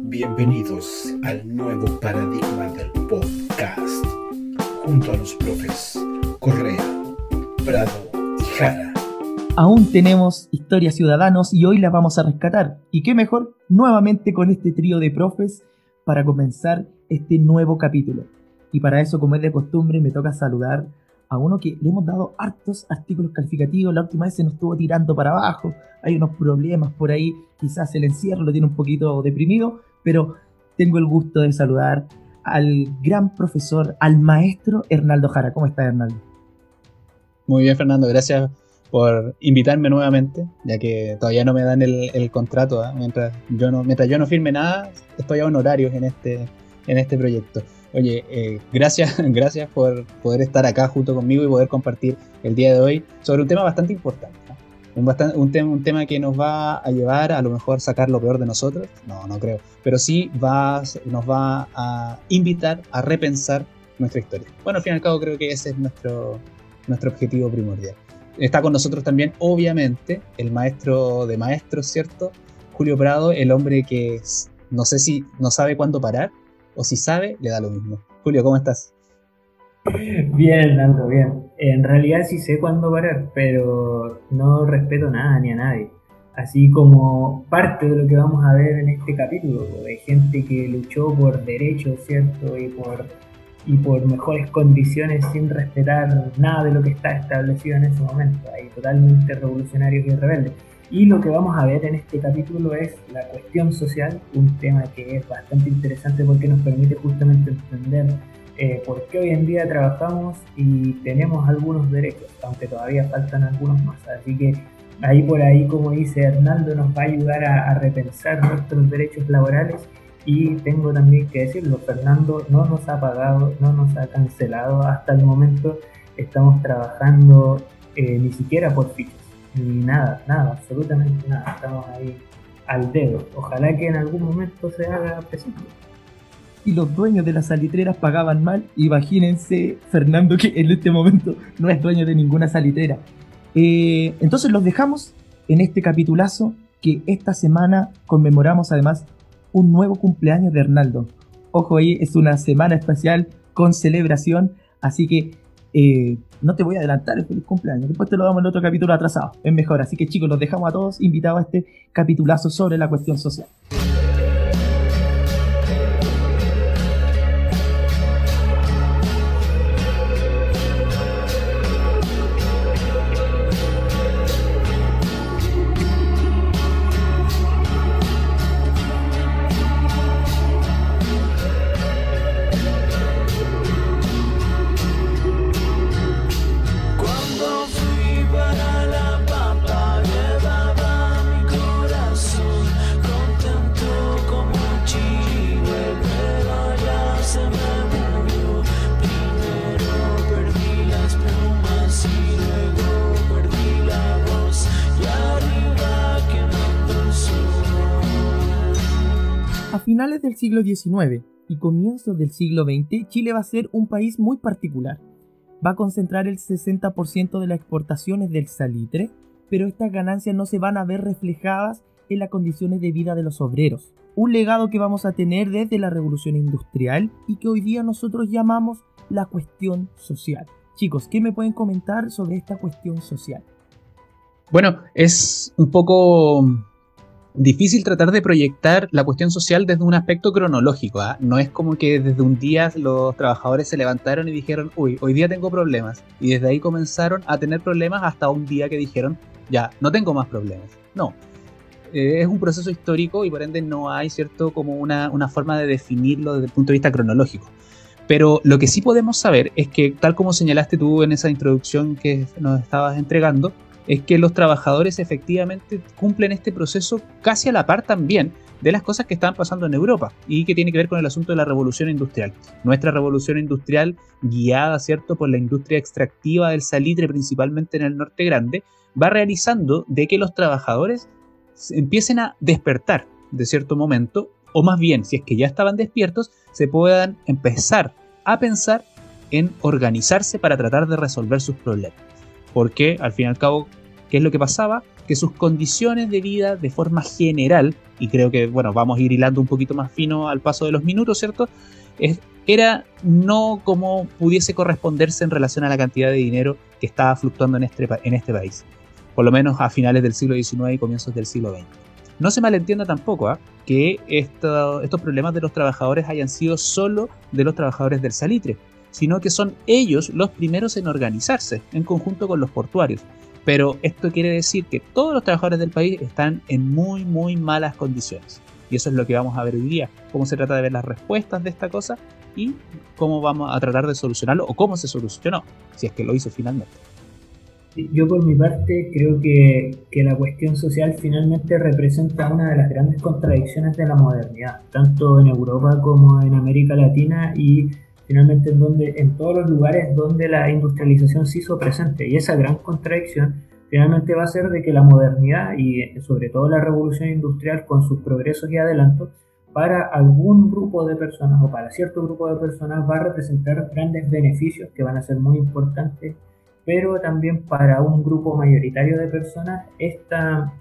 Bienvenidos al nuevo paradigma del podcast, junto a los profes Correa, Prado y Jara. Aún tenemos historias ciudadanos y hoy las vamos a rescatar. Y qué mejor nuevamente con este trío de profes para comenzar este nuevo capítulo. Y para eso, como es de costumbre, me toca saludar a uno que le hemos dado hartos artículos calificativos. La última vez se nos estuvo tirando para abajo. Hay unos problemas por ahí. Quizás el encierro lo tiene un poquito deprimido. Pero tengo el gusto de saludar al gran profesor, al maestro Hernaldo Jara. ¿Cómo está, Hernaldo? Muy bien, Fernando. Gracias por invitarme nuevamente, ya que todavía no me dan el, contrato. ¿ah? Mientras, yo no, mientras yo no firme nada, estoy a honorarios en este, en este proyecto. Oye, eh, gracias, gracias por poder estar acá junto conmigo y poder compartir el día de hoy sobre un tema bastante importante. Un, tema, que nos va a llevar a lo mejor sacar lo peor de nosotros, no, no creo, pero sí va, nos va a invitar a repensar nuestra historia. Bueno, al fin y al cabo creo que ese es nuestro objetivo primordial. Está con nosotros también, obviamente, el maestro de maestros, ¿cierto? Julio Prado, el hombre que no sé si no sabe cuándo parar, o si sabe, le da lo mismo. Julio, ¿cómo estás? Bien, Nando, bien. En realidad sí sé cuándo parar, pero no respeto nada ni a nadie. Así como parte de lo que vamos a ver en este capítulo, de gente que luchó por derechos, ¿cierto? Y por, y por mejores condiciones sin respetar nada de lo que está establecido en ese momento. Hay totalmente revolucionarios y rebeldes. Y lo que vamos a ver en este capítulo es la cuestión social, un tema que es bastante interesante porque nos permite justamente entender eh, por qué hoy en día trabajamos y tenemos algunos derechos, aunque todavía faltan algunos más. Así que ahí por ahí, como dice Hernando, nos va a ayudar a, repensar nuestros derechos laborales. Y tengo también que decirlo, Fernando no nos ha pagado, no nos ha cancelado. Hasta el momento, estamos trabajando eh, ni siquiera por fichas nada, nada, absolutamente nada. Estamos ahí al dedo. Ojalá que en algún momento se haga presente. Y los dueños de las salitreras pagaban mal. Imagínense, Fernando, que en este momento no es dueño de ninguna salitrera. Eh, entonces los dejamos en este capitulazo que esta semana conmemoramos además un nuevo cumpleaños de Hernaldo. Ojo ahí, es una semana especial con celebración, así que eh, no te voy a adelantar el feliz cumpleaños. Después te lo damos en otro capítulo atrasado. Es mejor. Así que chicos, los dejamos a todos invitados a este capitulazo sobre la cuestión social. Finales del siglo XIX y comienzos del siglo XX, Chile va a ser un país muy particular. Va a concentrar el 60% de las exportaciones del salitre, pero estas ganancias no se van a ver reflejadas en las condiciones de vida de los obreros. Un legado que vamos a tener desde la revolución industrial y que hoy día nosotros llamamos la cuestión social. Chicos, ¿qué me pueden comentar sobre esta cuestión social? Bueno, es un poco difícil tratar de proyectar la cuestión social desde un aspecto cronológico. ¿ah? No es como que desde un día los trabajadores se levantaron y dijeron, uy, hoy día tengo problemas. Y desde ahí comenzaron a tener problemas hasta un día que dijeron, ya, no tengo más problemas. No. Eh, es un proceso histórico y por ende no hay, ¿cierto?, como una, una forma de definirlo desde el punto de vista cronológico. Pero lo que sí podemos saber es que, tal como señalaste tú en esa introducción que nos estabas entregando, es que los trabajadores efectivamente cumplen este proceso casi a la par también de las cosas que están pasando en Europa y que tiene que ver con el asunto de la revolución industrial. Nuestra revolución industrial, guiada, ¿cierto?, por la industria extractiva del salitre, principalmente en el norte grande, va realizando de que los trabajadores empiecen a despertar de cierto momento, o más bien, si es que ya estaban despiertos, se puedan empezar a pensar en organizarse para tratar de resolver sus problemas porque al fin y al cabo, ¿qué es lo que pasaba? Que sus condiciones de vida de forma general y creo que, bueno, vamos a ir hilando un poquito más fino al paso de los minutos, ¿cierto? era no como pudiese corresponderse en relación a la cantidad de dinero que estaba fluctuando en este, este país, por lo menos a finales del siglo XIX y comienzos del siglo XX. No se malentienda tampoco ¿ah? que estos problemas de los trabajadores hayan sido solo de los trabajadores del salitre, sino que son ellos los primeros en organizarse en conjunto con los portuarios. Pero esto quiere decir que todos los trabajadores del país están en muy, muy malas condiciones. Y eso es lo que vamos a ver hoy día, cómo se trata de ver las respuestas de esta cosa y cómo vamos a tratar de solucionarlo o cómo se solucionó, si es que lo hizo finalmente. Yo por mi parte creo que, que, la cuestión social finalmente representa una de las grandes contradicciones de la modernidad, tanto en Europa como en América Latina y finalmente en, donde, en todos los lugares donde la industrialización se hizo presente. Y esa gran contradicción finalmente va a ser de que la modernidad y sobre todo la revolución industrial con sus progresos y adelantos para algún grupo de personas o para cierto grupo de personas va a representar grandes beneficios que van a ser muy importantes pero también para un grupo mayoritario de personas esta,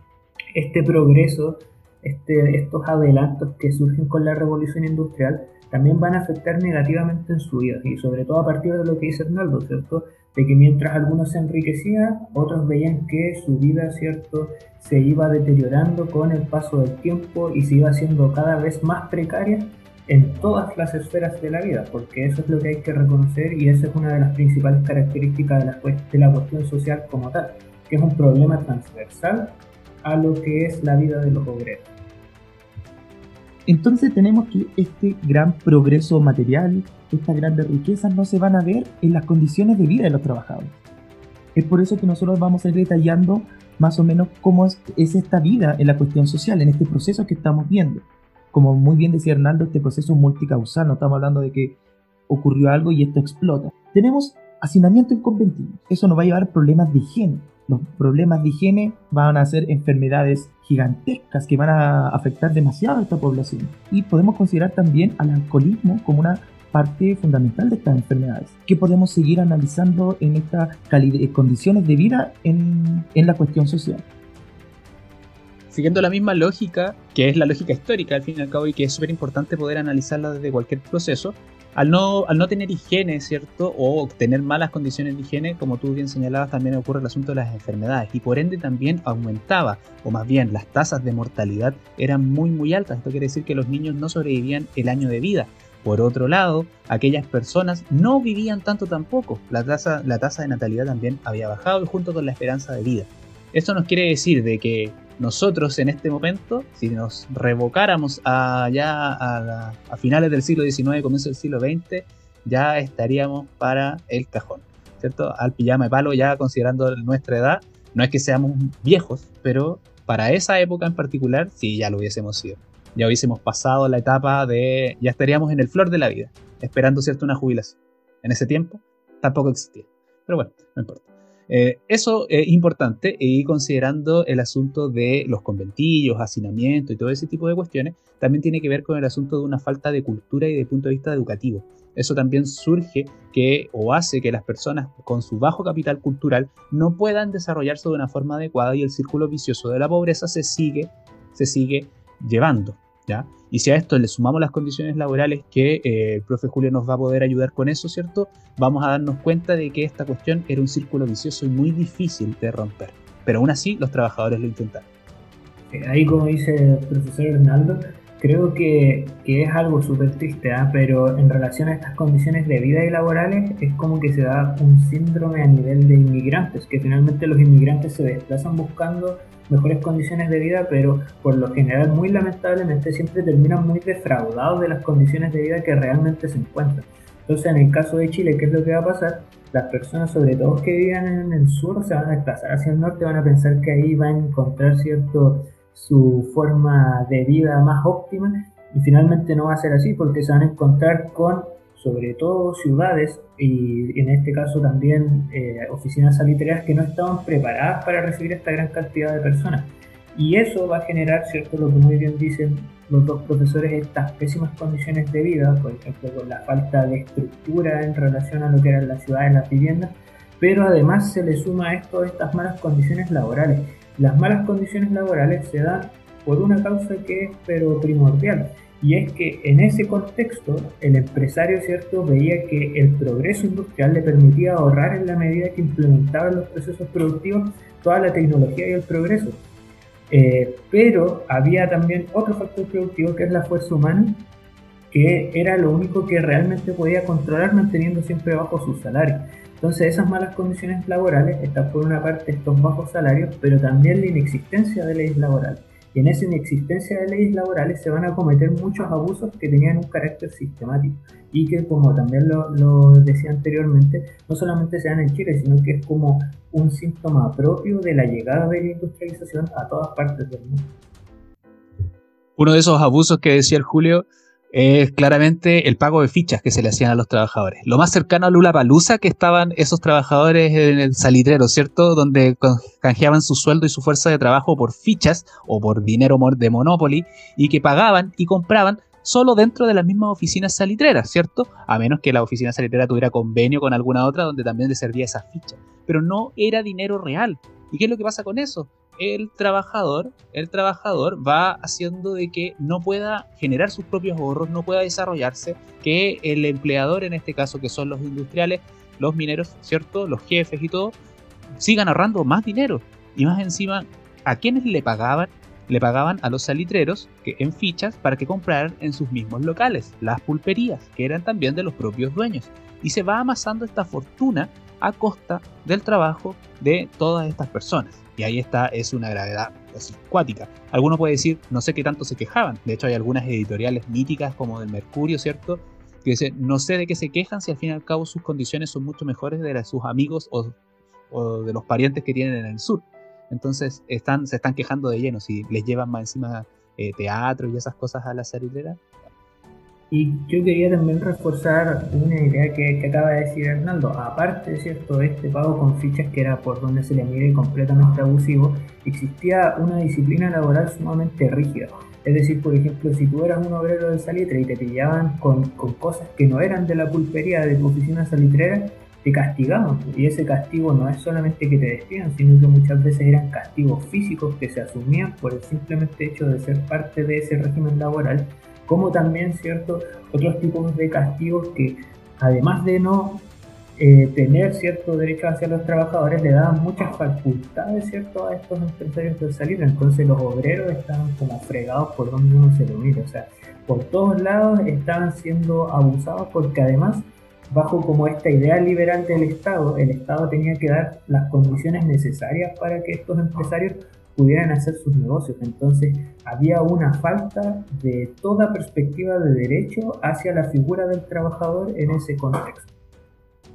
este progreso, este, estos adelantos que surgen con la revolución industrial también van a afectar negativamente en su vida y sobre todo a partir de lo que dice Hernaldo, ¿cierto? De que mientras algunos se enriquecían, otros veían que su vida, ¿cierto? Se iba deteriorando con el paso del tiempo y se iba haciendo cada vez más precaria en todas las esferas de la vida, porque eso es lo que hay que reconocer y esa es una de las principales características de la, de cuestión social como tal, que es un problema transversal a lo que es la vida de los obreros. Entonces tenemos que este gran progreso material, estas grandes riquezas no se van a ver en las condiciones de vida de los trabajadores. Es por eso que nosotros vamos a ir detallando más o menos cómo es, es esta vida en la cuestión social, en este proceso que estamos viendo como muy bien decía Hernando, este proceso multicausal, no estamos hablando de que ocurrió algo y esto explota. Tenemos hacinamiento en conventillo, eso nos va a llevar problemas de higiene. Los problemas de higiene van a ser enfermedades gigantescas que van a afectar demasiado a esta población. Y podemos considerar también al alcoholismo como una parte fundamental de estas enfermedades, que podemos seguir analizando en estas condiciones de vida en, en la cuestión social siguiendo la misma lógica, que es la lógica histórica al fin y al cabo, y que es súper importante poder analizarla desde cualquier proceso, al no, al no tener higiene, ¿cierto? O tener malas condiciones de higiene, como tú bien señalabas, también ocurre el asunto de las enfermedades. Y por ende también aumentaba, o más bien las tasas de mortalidad eran muy, muy altas. Esto quiere decir que los niños no sobrevivían el año de vida. Por otro lado, aquellas personas no vivían tanto tampoco. La tasa, la tasa de natalidad también había bajado junto con la esperanza de vida. Esto nos quiere decir de que nosotros en este momento, si nos revocáramos allá a, finales del siglo XIX, comienzo del siglo XX, ya estaríamos para el cajón, ¿cierto? Al pijama de palo, ya considerando nuestra edad, no es que seamos viejos, pero para esa época en particular, sí, ya lo hubiésemos sido. Ya hubiésemos pasado la etapa de, ya estaríamos en el flor de la vida, esperando, ¿cierto?, una jubilación. En ese tiempo tampoco existía. Pero bueno, no importa. Eh, eso es importante y considerando el asunto de los conventillos, hacinamiento y todo ese tipo de cuestiones, también tiene que ver con el asunto de una falta de cultura y de punto de vista educativo. Eso también surge que o hace que las personas con su bajo capital cultural no puedan desarrollarse de una forma adecuada y el círculo vicioso de la pobreza se sigue, se sigue llevando. Y si a esto le sumamos las condiciones laborales que eh, el profe Julio nos va a poder ayudar con eso, ¿cierto? Vamos a darnos cuenta de que esta cuestión era un círculo vicioso y muy difícil de romper. Pero aún así los trabajadores lo intentaron. Eh, ahí como dice el profesor Hernaldo, creo que, que es algo súper triste, ¿ah? pero en relación a estas condiciones de vida y laborales es como que se da un síndrome a nivel de inmigrantes, que finalmente los inmigrantes se desplazan buscando mejores condiciones de vida, pero por lo general, muy lamentablemente, siempre terminan muy defraudados de las condiciones de vida que realmente se encuentran. Entonces, en el caso de Chile, ¿qué es lo que va a pasar? Las personas, sobre todo que vivan en el sur, se van a desplazar hacia el norte, van a pensar que ahí van a encontrar cierto su forma de vida más óptima y finalmente no va a ser así porque se van a encontrar con sobre todo ciudades y en este caso también eh, oficinas salitreras que no estaban preparadas para recibir esta gran cantidad de personas. Y eso va a generar, ¿cierto? Lo que muy bien dicen los dos profesores, estas pésimas condiciones de vida, por ejemplo, con la falta de estructura en relación a lo que eran las ciudades, las viviendas, pero además se le suma a esto estas malas condiciones laborales. Las malas condiciones laborales se dan por una causa que es pero primordial. Y es que en ese contexto el empresario cierto veía que el progreso industrial le permitía ahorrar en la medida que implementaba en los procesos productivos toda la tecnología y el progreso. Eh, pero había también otro factor productivo que es la fuerza humana, que era lo único que realmente podía controlar manteniendo siempre bajo su salario. Entonces esas malas condiciones laborales están por una parte estos bajos salarios, pero también la inexistencia de leyes laborales. Y en esa inexistencia de leyes laborales se van a cometer muchos abusos que tenían un carácter sistemático y que, como también lo, decía anteriormente, no solamente se dan en Chile, sino que es como un síntoma propio de la llegada de la industrialización a todas partes del mundo. Uno de esos abusos que decía el Julio es claramente el pago de fichas que se le hacían a los trabajadores. Lo más cercano a Lula Palusa que estaban esos trabajadores en el salitrero, ¿cierto? Donde canjeaban su sueldo y su fuerza de trabajo por fichas o por dinero de Monopoly y que pagaban y compraban solo dentro de las mismas oficinas salitreras, ¿cierto? A menos que la oficina salitrera tuviera convenio con alguna otra donde también le servía esa ficha. Pero no era dinero real. ¿Y qué es lo que pasa con eso? El trabajador, el trabajador va haciendo de que no pueda generar sus propios ahorros, no pueda desarrollarse, que el empleador, en este caso que son los industriales, los mineros, ¿cierto? Los jefes y todo, sigan ahorrando más dinero. Y más encima, ¿a quienes le pagaban? Le pagaban a los salitreros que, en fichas para que compraran en sus mismos locales, las pulperías, que eran también de los propios dueños. Y se va amasando esta fortuna a costa del trabajo de todas estas personas. Y ahí está, es una gravedad así, cuática. Alguno puede decir, no sé qué tanto se quejaban. De hecho, hay algunas editoriales míticas como del Mercurio, ¿cierto? Que dicen, no sé de qué se quejan si al fin y al cabo sus condiciones son mucho mejores de las de sus amigos o, de los parientes que tienen en el sur. Entonces están, se están quejando de lleno. Si les llevan más encima eh, teatro y esas cosas a la salidera, y yo quería también reforzar una idea que, acaba de decir Hernando. Aparte, ¿cierto? Este pago con fichas que era por donde se le mide completamente abusivo, existía una disciplina laboral sumamente rígida. Es decir, por ejemplo, si tú eras un obrero de salitre y te pillaban con, con cosas que no eran de la pulpería de tu oficina salitrera, te castigaban. Y ese castigo no es solamente que te despidan, sino que muchas veces eran castigos físicos que se asumían por el simplemente hecho de ser parte de ese régimen laboral como también cierto otros tipos de castigos que además de no eh, tener cierto derecho hacia los trabajadores le daban muchas facultades cierto a estos empresarios de salir. Entonces los obreros estaban como fregados por donde uno se lo mira o sea por todos lados estaban siendo abusados porque además bajo como esta idea liberal del Estado el Estado tenía que dar las condiciones necesarias para que estos empresarios pudieran hacer sus negocios. Entonces había una falta de toda perspectiva de derecho hacia la figura del trabajador en ese contexto.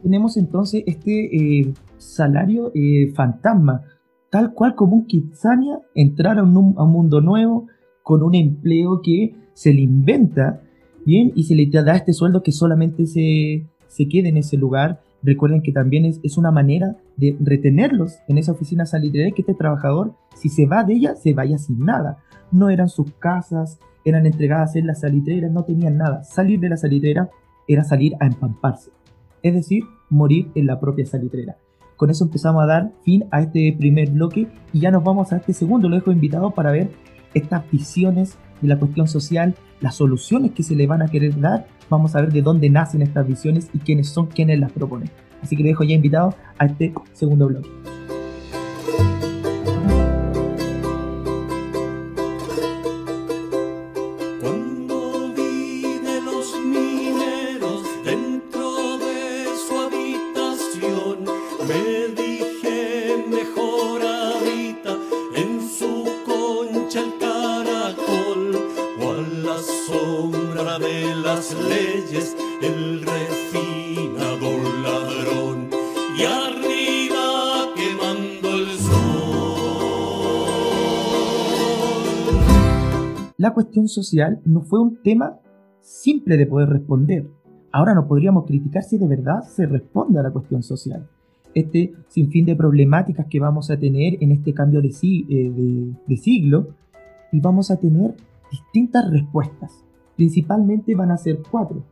Tenemos entonces este eh, salario eh, fantasma, tal cual como un Kitsania entrar a un, mundo nuevo con un empleo que se le inventa, bien, y se le da este sueldo que solamente se, se quede en ese lugar Recuerden que también es, una manera de retenerlos en esa oficina salitrera que este trabajador, si se va de ella, se vaya sin nada. No eran sus casas, eran entregadas en la salitrera, no tenían nada. Salir de la salitrera era salir a empamparse, es decir, morir en la propia salitrera. Con eso empezamos a dar fin a este primer bloque y ya nos vamos a este segundo. Lo dejo invitado para ver estas visiones de la cuestión social, las soluciones que se le van a querer dar vamos a ver de dónde nacen estas visiones y quiénes son quienes las proponen. Así que le dejo ya invitado a este segundo bloque. Social no fue un tema simple de poder responder. Ahora no podríamos criticar si de verdad se responde a la cuestión social. Este sinfín de problemáticas que vamos a tener en este cambio de, eh, de siglo y vamos a tener distintas respuestas. Principalmente van a ser cuatro.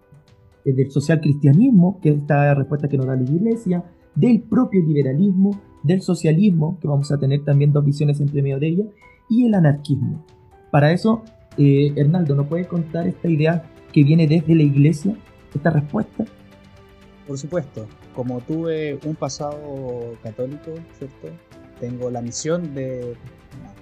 del social cristianismo, que es esta respuesta que nos da la iglesia, del propio liberalismo, del socialismo, que vamos a tener también dos visiones entre medio de ella, y el anarquismo, Para eso, eh, Hernaldo, ¿nos puedes contar esta idea que viene desde la iglesia, esta respuesta? Por supuesto, como tuve un pasado católico, ¿cierto? Tengo la misión de...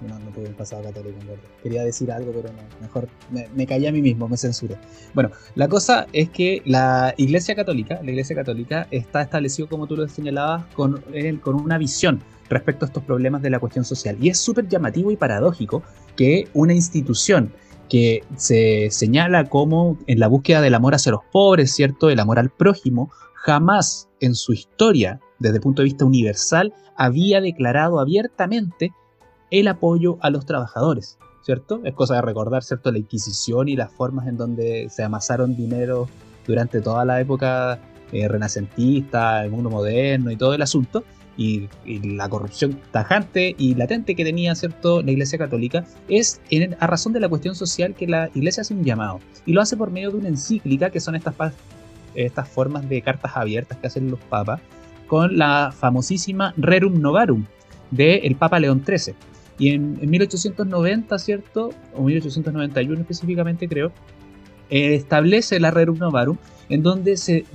No, no, tuve un pasado católico, verdad. Quería decir algo, pero no, mejor me, callé a mí mismo, me censuré. Bueno, la cosa es que la Iglesia Católica, la Iglesia Católica está establecido, como tú lo señalabas, con, con una visión respecto a estos problemas de la cuestión social. Y es súper llamativo y paradójico que una institución que se señala como en la búsqueda del amor hacia los pobres, ¿cierto? El amor al prójimo, jamás en su historia, desde el punto de vista universal, había declarado abiertamente el apoyo a los trabajadores, ¿cierto? Es cosa de recordar, ¿cierto? La Inquisición y las formas en donde se amasaron dinero durante toda la época eh, renacentista, el mundo moderno y todo el asunto, y, la corrupción tajante y latente que tenía cierto la Iglesia Católica es a razón de la cuestión social que la Iglesia hace un llamado y lo hace por medio de una encíclica que son estas, estas formas de cartas abiertas que hacen los papas con la famosísima Rerum Novarum del el Papa León XIII. Y en, 1890, ¿cierto? O 1891 específicamente creo, establece la Rerum Novarum en donde se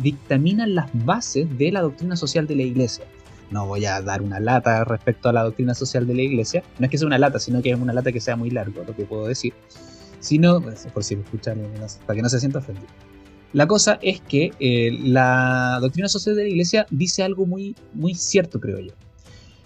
dictaminan las bases de la doctrina social de la Iglesia no voy a dar una lata respecto a la doctrina social de la iglesia. No es que sea una lata, sino que es una lata que sea muy largo, lo que puedo decir. Sino, por si me escuchan, para que no se sienta ofendido. La cosa es que eh, la doctrina social de la iglesia dice algo muy, muy cierto, creo yo.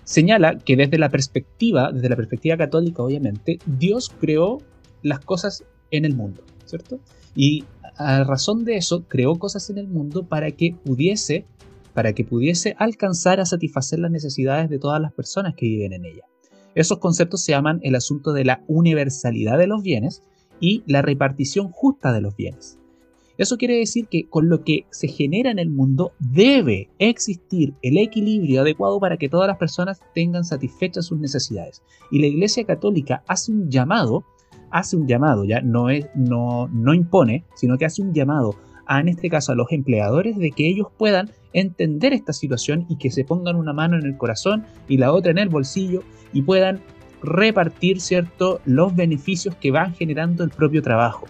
Señala que desde la perspectiva, desde la perspectiva católica, obviamente, Dios creó las cosas en el mundo, ¿cierto? Y a razón de eso, creó cosas en el mundo para que pudiese para que pudiese alcanzar a satisfacer las necesidades de todas las personas que viven en ella. Esos conceptos se llaman el asunto de la universalidad de los bienes y la repartición justa de los bienes. Eso quiere decir que con lo que se genera en el mundo debe existir el equilibrio adecuado para que todas las personas tengan satisfechas sus necesidades. Y la Iglesia Católica hace un llamado, hace un llamado, ya no es no no impone, sino que hace un llamado a en este caso a los empleadores de que ellos puedan entender esta situación y que se pongan una mano en el corazón y la otra en el bolsillo y puedan repartir cierto los beneficios que van generando el propio trabajo.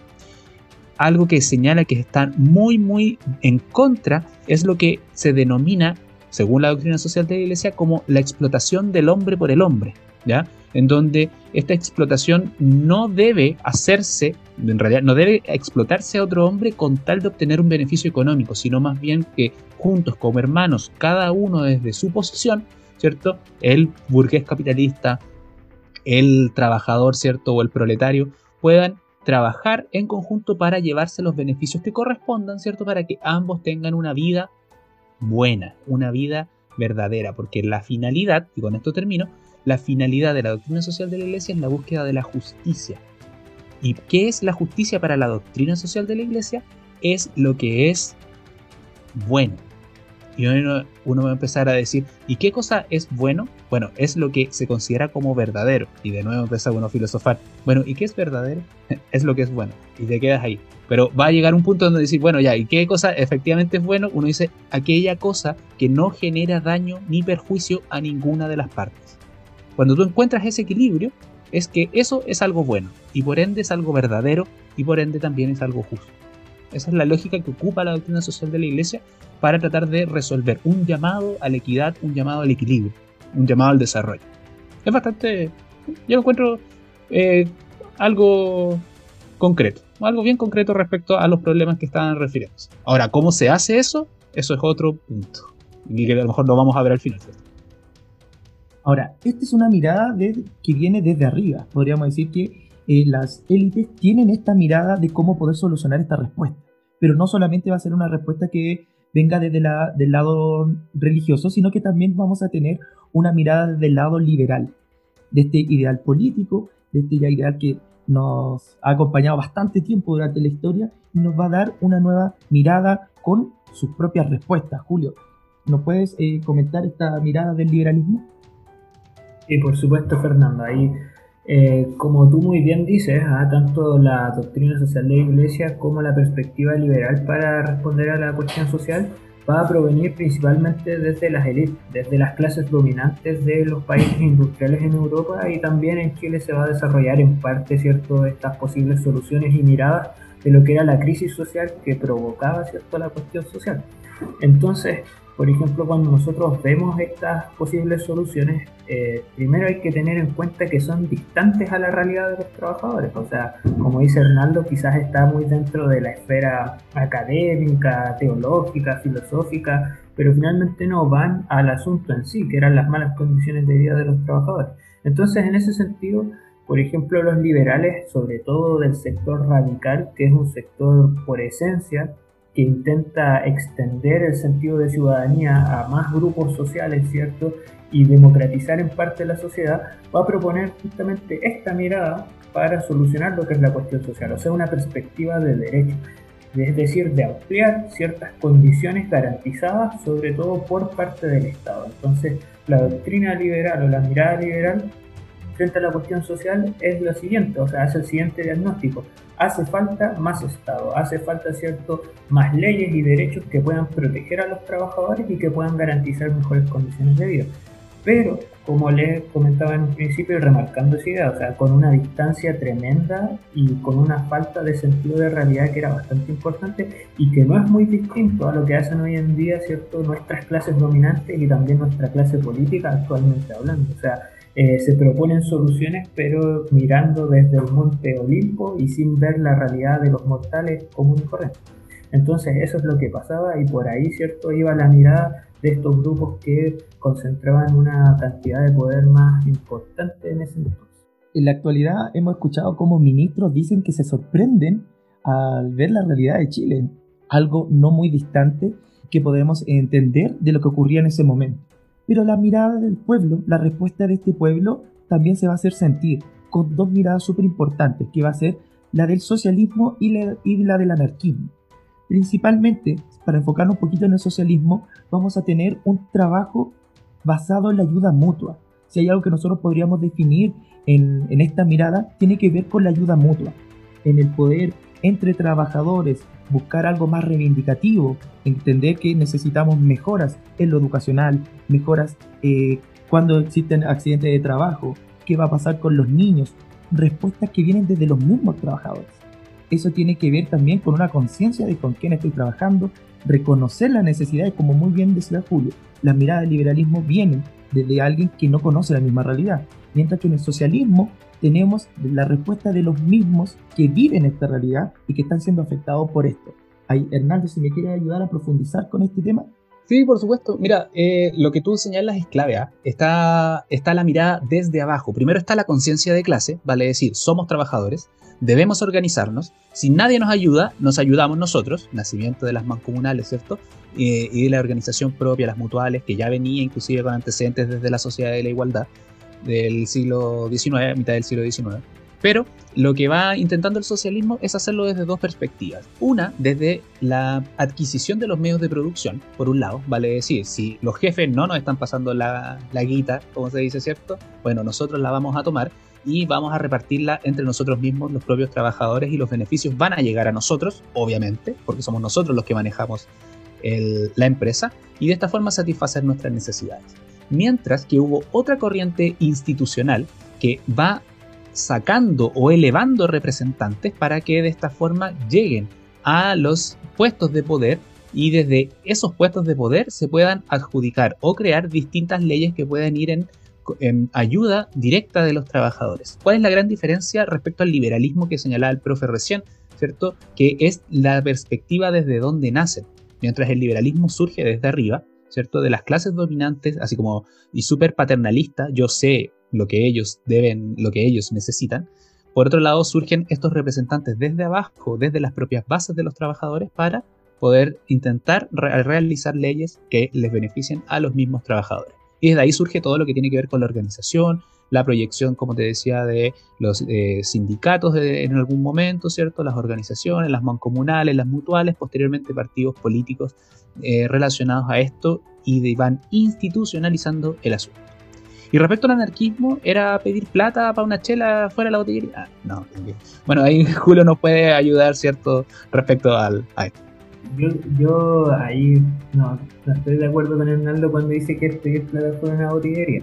Algo que señala que están muy muy en contra es lo que se denomina, según la doctrina social de la Iglesia, como la explotación del hombre por el hombre, ¿ya? En donde esta explotación no debe hacerse, en realidad no debe explotarse a otro hombre con tal de obtener un beneficio económico, sino más bien que juntos como hermanos, cada uno desde su posición, ¿cierto? El burgués capitalista, el trabajador, ¿cierto? O el proletario, puedan trabajar en conjunto para llevarse los beneficios que correspondan, ¿cierto? Para que ambos tengan una vida buena, una vida verdadera, porque la finalidad, y con esto termino, la finalidad de la doctrina social de la Iglesia es la búsqueda de la justicia. ¿Y qué es la justicia para la doctrina social de la Iglesia? Es lo que es bueno, y uno, va a empezar a decir, ¿y qué cosa es bueno? Bueno, es lo que se considera como verdadero. Y de nuevo empieza uno a filosofar. Bueno, ¿y qué es verdadero? es lo que es bueno. Y te quedas ahí. Pero va a llegar un punto donde decir, bueno, ya, ¿y qué cosa efectivamente es bueno? Uno dice, aquella cosa que no genera daño ni perjuicio a ninguna de las partes. Cuando tú encuentras ese equilibrio, es que eso es algo bueno. Y por ende es algo verdadero. Y por ende también es algo justo. Esa es la lógica que ocupa la doctrina social de la Iglesia para tratar de resolver un llamado a la equidad, un llamado al equilibrio, un llamado al desarrollo. Es bastante, yo encuentro eh, algo concreto, algo bien concreto respecto a los problemas que estaban refiriéndose. Ahora, ¿cómo se hace eso? Eso es otro punto. Y que a lo mejor lo vamos a ver al final. Ahora, esta es una mirada que viene desde arriba. Podríamos decir que eh, las élites tienen esta mirada de cómo poder solucionar esta respuesta. Pero no solamente va a ser una respuesta que venga desde la, del lado religioso, sino que también vamos a tener una mirada desde el lado liberal, de este ideal político, de este ideal que nos ha acompañado bastante tiempo durante la historia y nos va a dar una nueva mirada con sus propias respuestas. Julio, ¿nos puedes eh, comentar esta mirada del liberalismo? Sí, por supuesto, Fernando. Ahí eh, como tú muy bien dices, ¿ah? tanto la doctrina social de la Iglesia como la perspectiva liberal para responder a la cuestión social va a provenir principalmente desde las élites, desde las clases dominantes de los países industriales en Europa y también en Chile se va a desarrollar en parte cierto estas posibles soluciones y miradas de lo que era la crisis social que provocaba cierto la cuestión social. Entonces, por ejemplo, cuando nosotros vemos estas posibles soluciones, eh, primero hay que tener en cuenta que son distantes a la realidad de los trabajadores. O sea, como dice Hernaldo, quizás está muy dentro de la esfera académica, teológica, filosófica, pero finalmente no van al asunto en sí, que eran las malas condiciones de vida de los trabajadores. Entonces, en ese sentido, por ejemplo, los liberales, sobre todo del sector radical, que es un sector por esencia, que intenta extender el sentido de ciudadanía a más grupos sociales, ¿cierto? Y democratizar en parte la sociedad, va a proponer justamente esta mirada para solucionar lo que es la cuestión social, o sea, una perspectiva de derecho, es decir, de ampliar ciertas condiciones garantizadas, sobre todo por parte del Estado. Entonces, la doctrina liberal o la mirada liberal frente a la cuestión social es lo siguiente, o sea, hace el siguiente diagnóstico hace falta más Estado, hace falta cierto más leyes y derechos que puedan proteger a los trabajadores y que puedan garantizar mejores condiciones de vida. Pero, como les comentaba en un principio remarcando esa idea, o sea, con una distancia tremenda y con una falta de sentido de realidad que era bastante importante y que no es muy distinto a lo que hacen hoy en día, ¿cierto?, nuestras clases dominantes y también nuestra clase política actualmente hablando. O sea, eh, se proponen soluciones, pero mirando desde el monte Olimpo y sin ver la realidad de los mortales comunes y corrientes. Entonces eso es lo que pasaba y por ahí, ¿cierto? Iba la mirada de estos grupos que concentraban una cantidad de poder más importante en ese entonces. En la actualidad hemos escuchado cómo ministros dicen que se sorprenden al ver la realidad de Chile, algo no muy distante que podemos entender de lo que ocurría en ese momento. Pero la mirada del pueblo, la respuesta de este pueblo, también se va a hacer sentir con dos miradas súper importantes, que va a ser la del socialismo y la, y la del anarquismo. Principalmente, para enfocarnos un poquito en el socialismo, vamos a tener un trabajo basado en la ayuda mutua. Si hay algo que nosotros podríamos definir en, en esta mirada, tiene que ver con la ayuda mutua, en el poder entre trabajadores, buscar algo más reivindicativo, entender que necesitamos mejoras en lo educacional, mejoras eh, cuando existen accidentes de trabajo, qué va a pasar con los niños, respuestas que vienen desde los mismos trabajadores. Eso tiene que ver también con una conciencia de con quién estoy trabajando, reconocer las necesidades, como muy bien decía Julio, las miradas del liberalismo vienen desde alguien que no conoce la misma realidad, mientras que en el socialismo tenemos la respuesta de los mismos que viven esta realidad y que están siendo afectados por esto. Ahí, Hernando, si me quiere ayudar a profundizar con este tema. Sí, por supuesto. Mira, eh, lo que tú señalas es clave. ¿ah? Está, está la mirada desde abajo. Primero está la conciencia de clase, vale decir, somos trabajadores, debemos organizarnos. Si nadie nos ayuda, nos ayudamos nosotros, nacimiento de las mancomunales, ¿cierto? Eh, y de la organización propia, las mutuales, que ya venía inclusive con antecedentes desde la sociedad de la igualdad del siglo XIX, mitad del siglo XIX. Pero lo que va intentando el socialismo es hacerlo desde dos perspectivas. Una, desde la adquisición de los medios de producción, por un lado, vale decir, si los jefes no nos están pasando la, la guita, como se dice, ¿cierto? Bueno, nosotros la vamos a tomar y vamos a repartirla entre nosotros mismos, los propios trabajadores, y los beneficios van a llegar a nosotros, obviamente, porque somos nosotros los que manejamos la empresa, y de esta forma satisfacer nuestras necesidades mientras que hubo otra corriente institucional que va sacando o elevando representantes para que de esta forma lleguen a los puestos de poder y desde esos puestos de poder se puedan adjudicar o crear distintas leyes que puedan ir en, ayuda directa de los trabajadores. ¿Cuál es la gran diferencia respecto al liberalismo que señalaba el profe recién? ¿Cierto? Que es la perspectiva desde donde nace. Mientras el liberalismo surge desde arriba, ¿cierto? De las clases dominantes, así como y súper paternalista, yo sé lo que ellos deben, lo que ellos necesitan. Por otro lado, surgen estos representantes desde abajo, desde las propias bases de los trabajadores, para poder intentar realizar leyes que les beneficien a los mismos trabajadores. Y desde ahí surge todo lo que tiene que ver con la organización, la proyección, como te decía, de los eh, sindicatos en algún momento, ¿cierto? Las organizaciones, las mancomunales, las mutuales, posteriormente partidos políticos eh, relacionados a esto y van institucionalizando el asunto. Y respecto al anarquismo, ¿era pedir plata para una chela fuera de la botillería? Ah, no, Bueno, ahí Julio nos puede ayudar, ¿cierto? Respecto al, a esto. yo, yo ahí no, estoy de acuerdo con Hernando cuando dice que pedir plata fue una botillería.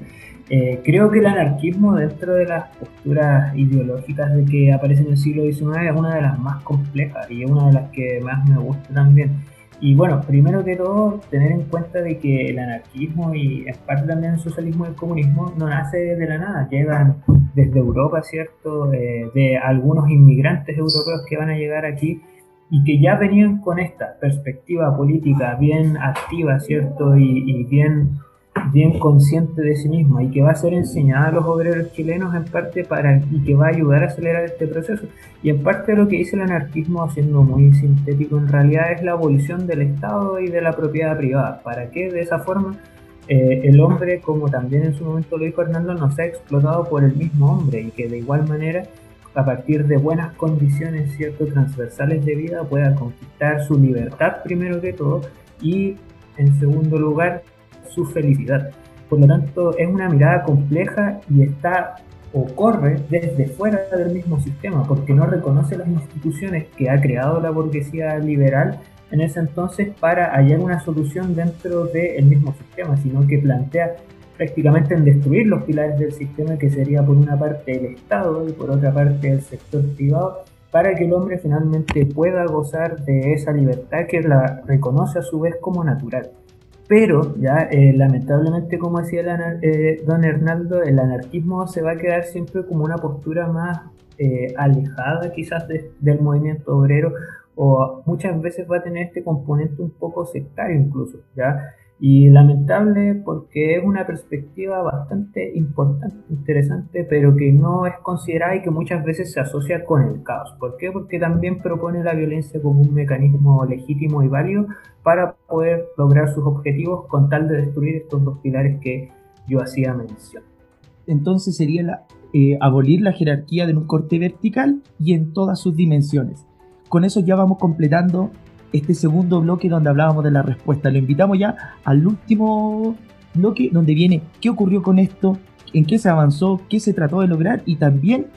Eh, creo que el anarquismo dentro de las posturas ideológicas de que aparece en el siglo XIX es una de las más complejas y es una de las que más me gusta también. Y bueno, primero que todo, tener en cuenta de que el anarquismo y en parte también el socialismo y el comunismo no nace de la nada, llegan desde Europa, ¿cierto? Eh, de algunos inmigrantes europeos que van a llegar aquí y que ya venían con esta perspectiva política bien activa, ¿cierto? Y, y bien bien consciente de sí misma y que va a ser enseñada a los obreros chilenos en parte para y que va a ayudar a acelerar este proceso. Y en parte lo que dice el anarquismo, siendo muy sintético en realidad, es la abolición del Estado y de la propiedad privada. ¿Para que de esa forma eh, el hombre, como también en su momento lo dijo Hernando, no sea explotado por el mismo hombre y que de igual manera a partir de buenas condiciones cierto transversales de vida pueda conquistar su libertad primero que todo y en segundo lugar su felicidad. Por lo tanto, es una mirada compleja y está o corre desde fuera del mismo sistema, porque no reconoce las instituciones que ha creado la burguesía liberal en ese entonces para hallar una solución dentro del mismo sistema, sino que plantea prácticamente en destruir los pilares del sistema, que sería por una parte el Estado y por otra parte el sector privado, para que el hombre finalmente pueda gozar de esa libertad que la reconoce a su vez como natural. Pero ya eh, lamentablemente, como decía eh, don Hernaldo, el anarquismo se va a quedar siempre como una postura más eh, alejada quizás del movimiento obrero o muchas veces va a tener este componente un poco sectario incluso, ¿ya? Y lamentable porque es una perspectiva bastante importante, interesante, pero que no es considerada y que muchas veces se asocia con el caos. ¿Por qué? Porque también propone la violencia como un mecanismo legítimo y válido para poder lograr sus objetivos con tal de destruir estos dos pilares que yo hacía mención. Entonces sería la, eh, abolir la jerarquía de un corte vertical y en todas sus dimensiones. Con eso ya vamos completando este segundo bloque donde hablábamos de la respuesta. Lo invitamos ya al último bloque donde viene qué ocurrió con esto, en qué se avanzó, qué se trató de lograr y también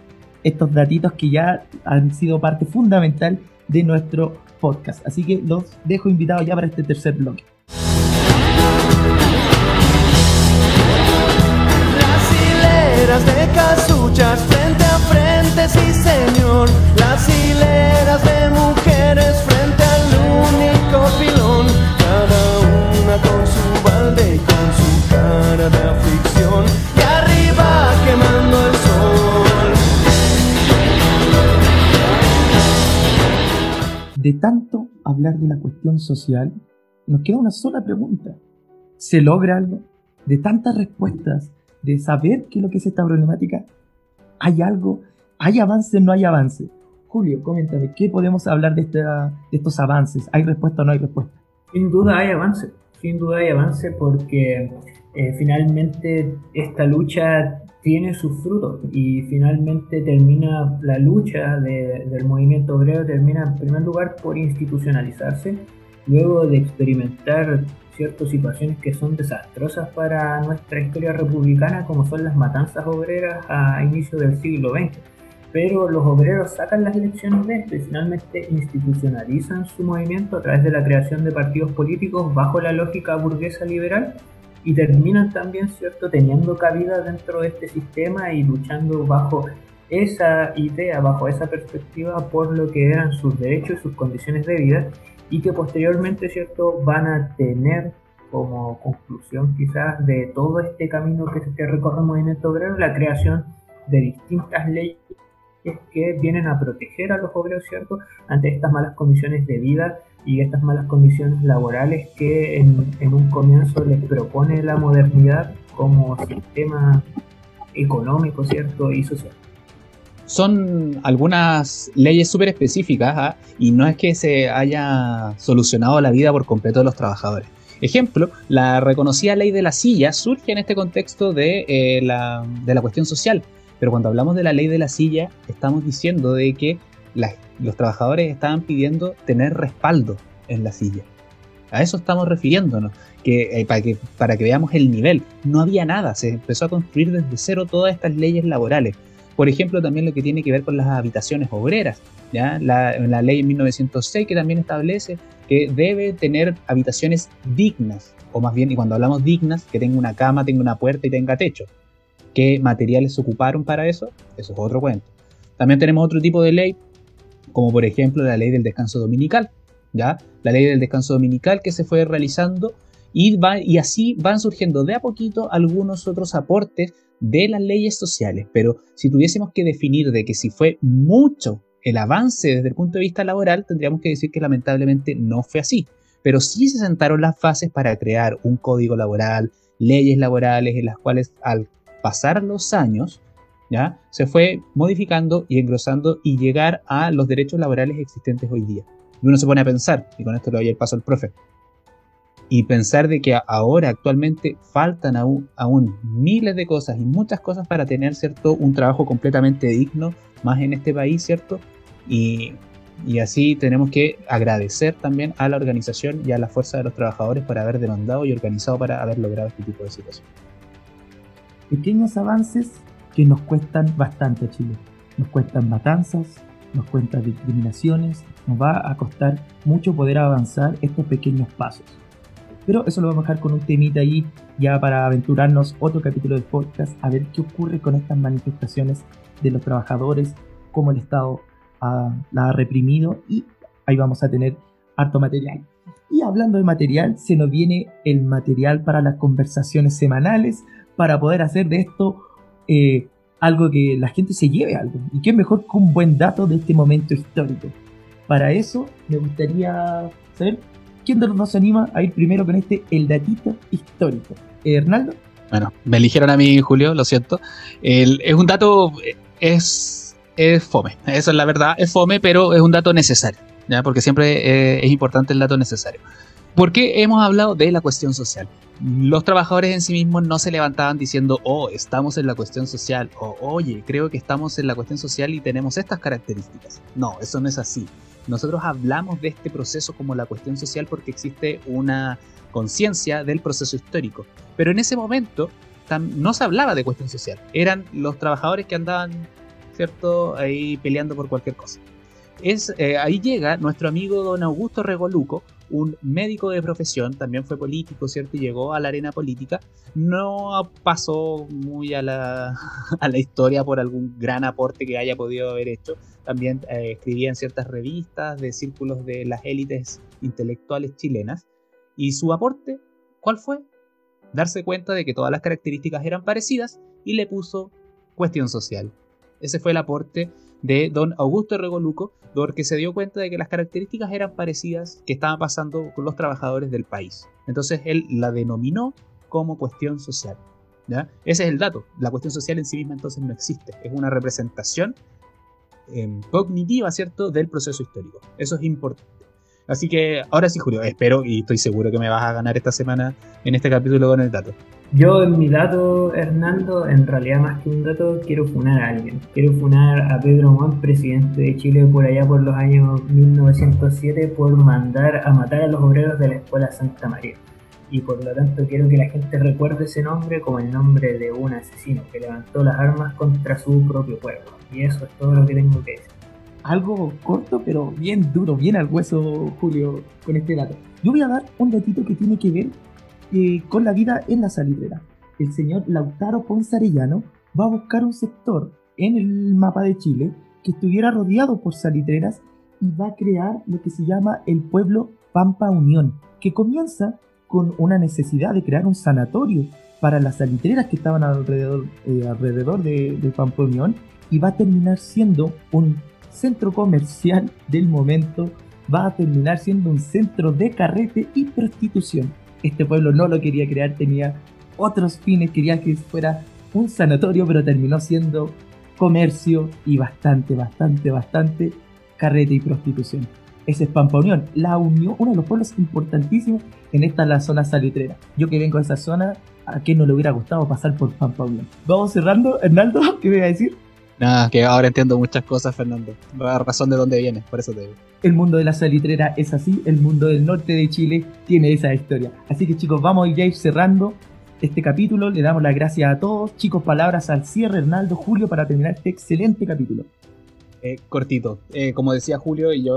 estos datitos que ya han sido parte fundamental de nuestro podcast. Así que los dejo invitados ya para este tercer bloque. Las hileras de casuchas De tanto hablar de la cuestión social, nos queda una sola pregunta. ¿Se logra algo? De tantas respuestas, de saber qué es lo que es esta problemática, ¿hay algo? ¿Hay avance o no hay avance? Julio, coméntame, ¿qué podemos hablar de, estos avances? ¿Hay respuesta o no hay respuesta? Sin duda hay avance, sin duda hay avance porque eh, finalmente esta lucha tiene sus frutos. Y finalmente termina la lucha del movimiento obrero, termina en primer lugar por institucionalizarse, luego de experimentar ciertas situaciones que son desastrosas para nuestra historia republicana, como son las matanzas obreras a inicio del siglo XX pero los obreros sacan las elecciones de esto y finalmente institucionalizan su movimiento a través de la creación de partidos políticos bajo la lógica burguesa liberal y terminan también, ¿cierto?, teniendo cabida dentro de este sistema y luchando bajo esa idea, bajo esa perspectiva por lo que eran sus derechos y sus condiciones de vida y que posteriormente, ¿cierto?, van a tener como conclusión quizás de todo este camino que, que recorre el movimiento obrero la creación de distintas leyes es que vienen a proteger a los obreros, ¿cierto?, ante estas malas condiciones de vida y estas malas condiciones laborales que en, un comienzo les propone la modernidad como sistema económico, ¿cierto?, y social son algunas leyes súper específicas ¿ah? y no es que se haya solucionado la vida por completo de los trabajadores. Ejemplo, la reconocida ley de la silla surge en este contexto de, eh, la, de la cuestión social. Pero cuando hablamos de la ley de la silla, estamos diciendo de que los trabajadores estaban pidiendo tener respaldo en la silla. A eso estamos refiriéndonos, que, eh, para, que, para que veamos el nivel. No había nada, se empezó a construir desde cero todas estas leyes laborales. por ejemplo, también lo que tiene que ver con las habitaciones obreras. ¿ya? La, la ley en 1906 que también establece que debe tener habitaciones dignas, o más bien, y cuando hablamos dignas, que tenga una cama, tenga una puerta y tenga techo. ¿Qué materiales ocuparon para eso? Eso es otro cuento. También tenemos otro tipo de ley, como por ejemplo la ley del descanso dominical, ¿ya? La ley del descanso dominical que se fue realizando y, así van surgiendo de a poquito algunos otros aportes de las leyes sociales. Pero si tuviésemos que definir de que si fue mucho el avance desde el punto de vista laboral, tendríamos que decir que lamentablemente no fue así. Pero sí se sentaron las fases para crear un código laboral, leyes laborales en las cuales al pasar los años, ¿ya? se fue modificando y engrosando y llegar a los derechos laborales existentes hoy día. Y uno se pone a pensar, y con esto le doy el paso al profe, y pensar de que ahora actualmente faltan aún, miles de cosas y muchas cosas para tener, ¿cierto?, un trabajo completamente digno, más en este país, ¿cierto? Y, y así tenemos que agradecer también a la organización y a la fuerza de los trabajadores por haber demandado y organizado para haber logrado este tipo de situación. Pequeños avances que nos cuestan bastante a Chile. Nos cuestan matanzas, nos cuentan discriminaciones, nos va a costar mucho poder avanzar estos pequeños pasos. Pero eso lo vamos a dejar con un temita ahí ya para aventurarnos otro capítulo del podcast a ver qué ocurre con estas manifestaciones de los trabajadores, cómo el Estado la ha reprimido y ahí vamos a tener harto material. Y hablando de material, se nos viene el material para las conversaciones semanales para poder hacer de esto eh, algo que la gente se lleve algo. Y qué mejor que un buen dato de este momento histórico. Para eso me gustaría saber quién de los dos se anima a ir primero con este el datito histórico. ¿Hernaldo? Bueno, me eligieron a mí, Julio, lo siento. es un dato, es, es fome, eso es la verdad, es fome, pero es un dato necesario, ¿ya? porque siempre eh, es importante el dato necesario. Porque hemos hablado de la cuestión social. Los trabajadores en sí mismos no se levantaban diciendo, oh, estamos en la cuestión social, o oye, creo que estamos en la cuestión social y tenemos estas características. No, eso no es así. Nosotros hablamos de este proceso como la cuestión social porque existe una conciencia del proceso histórico. Pero en ese momento no se hablaba de cuestión social. Eran los trabajadores que andaban, ¿cierto?, ahí peleando por cualquier cosa. Es, eh, ahí llega nuestro amigo don Augusto Regoluco, un médico de profesión, también fue político, ¿cierto? Y llegó a la arena política. No pasó muy a la, a la historia por algún gran aporte que haya podido haber hecho. También eh, escribía en ciertas revistas de círculos de las élites intelectuales chilenas. ¿Y su aporte cuál fue? Darse cuenta de que todas las características eran parecidas y le puso cuestión social. Ese fue el aporte de don Augusto Regoluco, porque se dio cuenta de que las características eran parecidas que estaban pasando con los trabajadores del país. Entonces él la denominó como cuestión social. ¿ya? Ese es el dato. La cuestión social en sí misma entonces no existe. Es una representación em, cognitiva, ¿cierto?, del proceso histórico. Eso es importante. Así que ahora sí, Julio, espero y estoy seguro que me vas a ganar esta semana en este capítulo con el dato. Yo en mi dato, Hernando, en realidad más que un dato, quiero funar a alguien. Quiero funar a Pedro Montt, presidente de Chile por allá por los años 1907, por mandar a matar a los obreros de la Escuela Santa María. Y por lo tanto quiero que la gente recuerde ese nombre como el nombre de un asesino que levantó las armas contra su propio pueblo. Y eso es todo lo que tengo que decir algo corto, pero bien duro, bien al hueso, Julio, con este dato. Yo voy a dar un datito que tiene que ver eh, con la vida en la salitrera. El señor Lautaro Ponce Arellano va a buscar un sector en el mapa de Chile que estuviera rodeado por salitreras y va a crear lo que se llama el pueblo Pampa Unión, que comienza con una necesidad de crear un sanatorio para las salitreras que estaban alrededor, eh, alrededor de, de Pampa Unión y va a terminar siendo un centro comercial del momento va a terminar siendo un centro de carrete y prostitución. Este pueblo no lo quería crear, tenía otros fines, quería que fuera un sanatorio, pero terminó siendo comercio y bastante, bastante, bastante carrete y prostitución. Ese es Pampa Unión, la unión, uno de los pueblos importantísimos en esta la zona salitrera. Yo que vengo de esa zona, ¿a qué no le hubiera gustado pasar por Pampa Unión? Vamos cerrando, Hernaldo, ¿qué me iba a decir? Nada, que ahora entiendo muchas cosas, Fernando. La razón de dónde viene, por eso te digo. El mundo de la salitrera es así, el mundo del norte de Chile tiene esa historia. Así que chicos, vamos a ir cerrando. este capítulo. Le damos las gracias a todos. Chicos, palabras al cierre, Hernaldo, Julio, para terminar este excelente capítulo. Eh, cortito. Eh, como decía Julio, y yo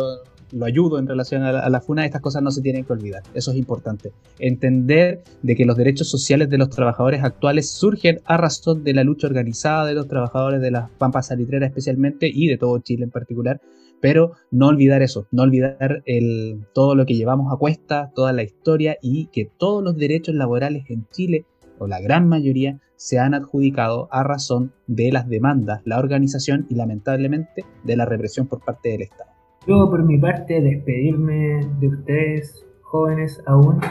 lo ayudo en relación a la, a la, FUNA, estas cosas no se tienen que olvidar. Eso es importante. Entender de que los derechos sociales de los trabajadores actuales surgen a razón de la lucha organizada de los trabajadores de las pampas salitreras especialmente y de todo Chile en particular. Pero no olvidar eso, no olvidar el, todo lo que llevamos a cuesta, toda la historia y que todos los derechos laborales en Chile, o la gran mayoría, se han adjudicado a razón de las demandas, la organización y lamentablemente de la represión por parte del Estado. Yo por mi parte despedirme de ustedes jóvenes aún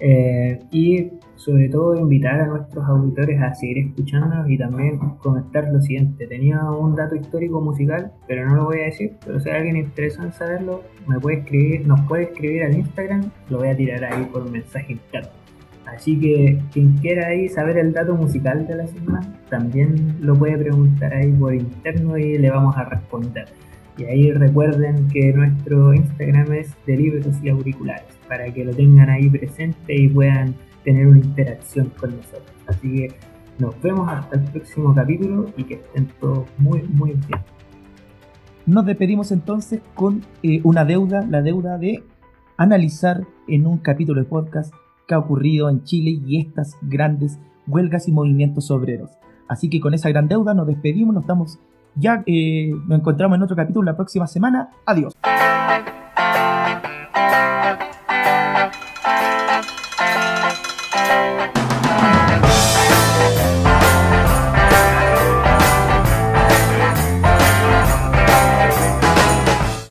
eh, y sobre todo invitar a nuestros auditores a seguir escuchándonos y también comentar lo siguiente. Tenía un dato histórico musical, pero no lo voy a decir, pero si alguien interesado en saberlo, me puede escribir, nos puede escribir al Instagram, lo voy a tirar ahí por mensaje interno. Así que quien quiera ahí saber el dato musical de la semana, también lo puede preguntar ahí por interno y le vamos a responder. Y ahí recuerden que nuestro Instagram es de libros y auriculares, para que lo tengan ahí presente y puedan tener una interacción con nosotros. Así que nos vemos hasta el próximo capítulo y que estén todos muy, muy bien. Nos despedimos entonces con eh, una deuda, la deuda de analizar en un capítulo de podcast qué ha ocurrido en Chile y estas grandes huelgas y movimientos obreros. Así que con esa gran deuda nos despedimos, nos estamos ya eh, nos encontramos en otro capítulo la próxima semana. Adiós.